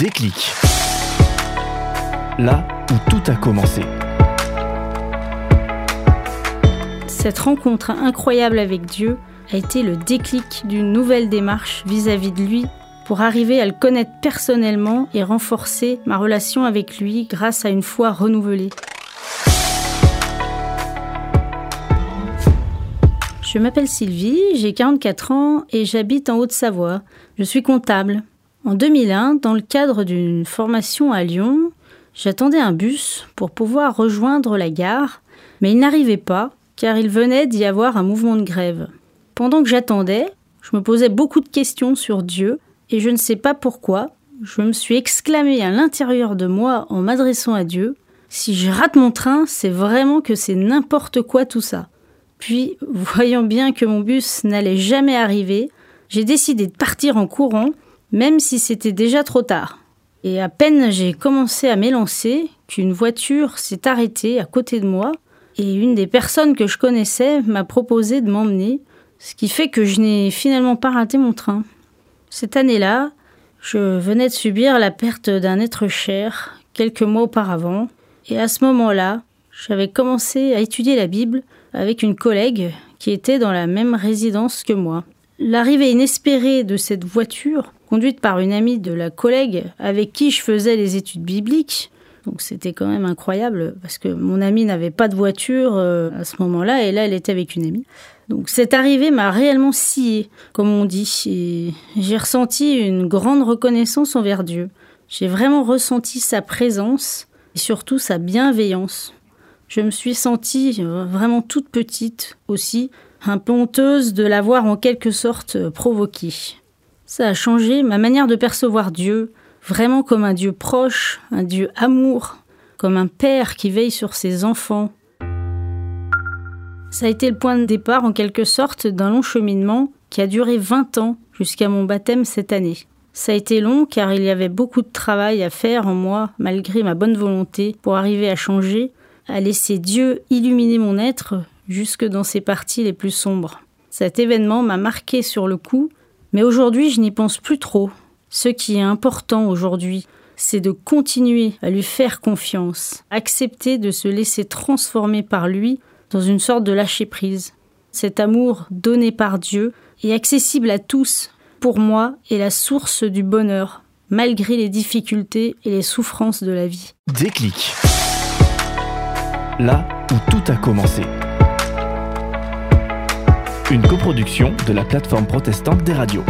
Déclic. Là où tout a commencé. Cette rencontre incroyable avec Dieu a été le déclic d'une nouvelle démarche vis-à-vis de lui pour arriver à le connaître personnellement et renforcer ma relation avec lui grâce à une foi renouvelée. Je m'appelle Sylvie, j'ai 44 ans et j'habite en Haute-Savoie. Je suis comptable. En 2001, dans le cadre d'une formation à Lyon, j'attendais un bus pour pouvoir rejoindre la gare, mais il n'arrivait pas car il venait d'y avoir un mouvement de grève. Pendant que j'attendais, je me posais beaucoup de questions sur Dieu et je ne sais pas pourquoi, je me suis exclamé à l'intérieur de moi en m'adressant à Dieu Si je rate mon train, c'est vraiment que c'est n'importe quoi tout ça. Puis, voyant bien que mon bus n'allait jamais arriver, j'ai décidé de partir en courant, même si c'était déjà trop tard. Et à peine j'ai commencé à m'élancer qu'une voiture s'est arrêtée à côté de moi, et une des personnes que je connaissais m'a proposé de m'emmener, ce qui fait que je n'ai finalement pas raté mon train. Cette année-là, je venais de subir la perte d'un être cher quelques mois auparavant, et à ce moment-là, j'avais commencé à étudier la Bible avec une collègue qui était dans la même résidence que moi. L'arrivée inespérée de cette voiture, conduite par une amie de la collègue avec qui je faisais les études bibliques, donc c'était quand même incroyable parce que mon amie n'avait pas de voiture euh, à ce moment-là et là elle était avec une amie. Donc cette arrivée m'a réellement scié, comme on dit, et j'ai ressenti une grande reconnaissance envers Dieu. J'ai vraiment ressenti sa présence et surtout sa bienveillance. Je me suis sentie euh, vraiment toute petite aussi, un peu honteuse de l'avoir en quelque sorte euh, provoquée. Ça a changé ma manière de percevoir Dieu, vraiment comme un Dieu proche, un Dieu amour, comme un père qui veille sur ses enfants. Ça a été le point de départ en quelque sorte d'un long cheminement qui a duré 20 ans jusqu'à mon baptême cette année. Ça a été long car il y avait beaucoup de travail à faire en moi malgré ma bonne volonté pour arriver à changer, à laisser Dieu illuminer mon être jusque dans ses parties les plus sombres. Cet événement m'a marqué sur le coup, mais aujourd'hui je n'y pense plus trop. Ce qui est important aujourd'hui, c'est de continuer à lui faire confiance, accepter de se laisser transformer par lui dans une sorte de lâcher-prise. Cet amour donné par Dieu est accessible à tous, pour moi, est la source du bonheur, malgré les difficultés et les souffrances de la vie. Déclic. Là où tout a commencé. Une coproduction de la plateforme protestante des radios.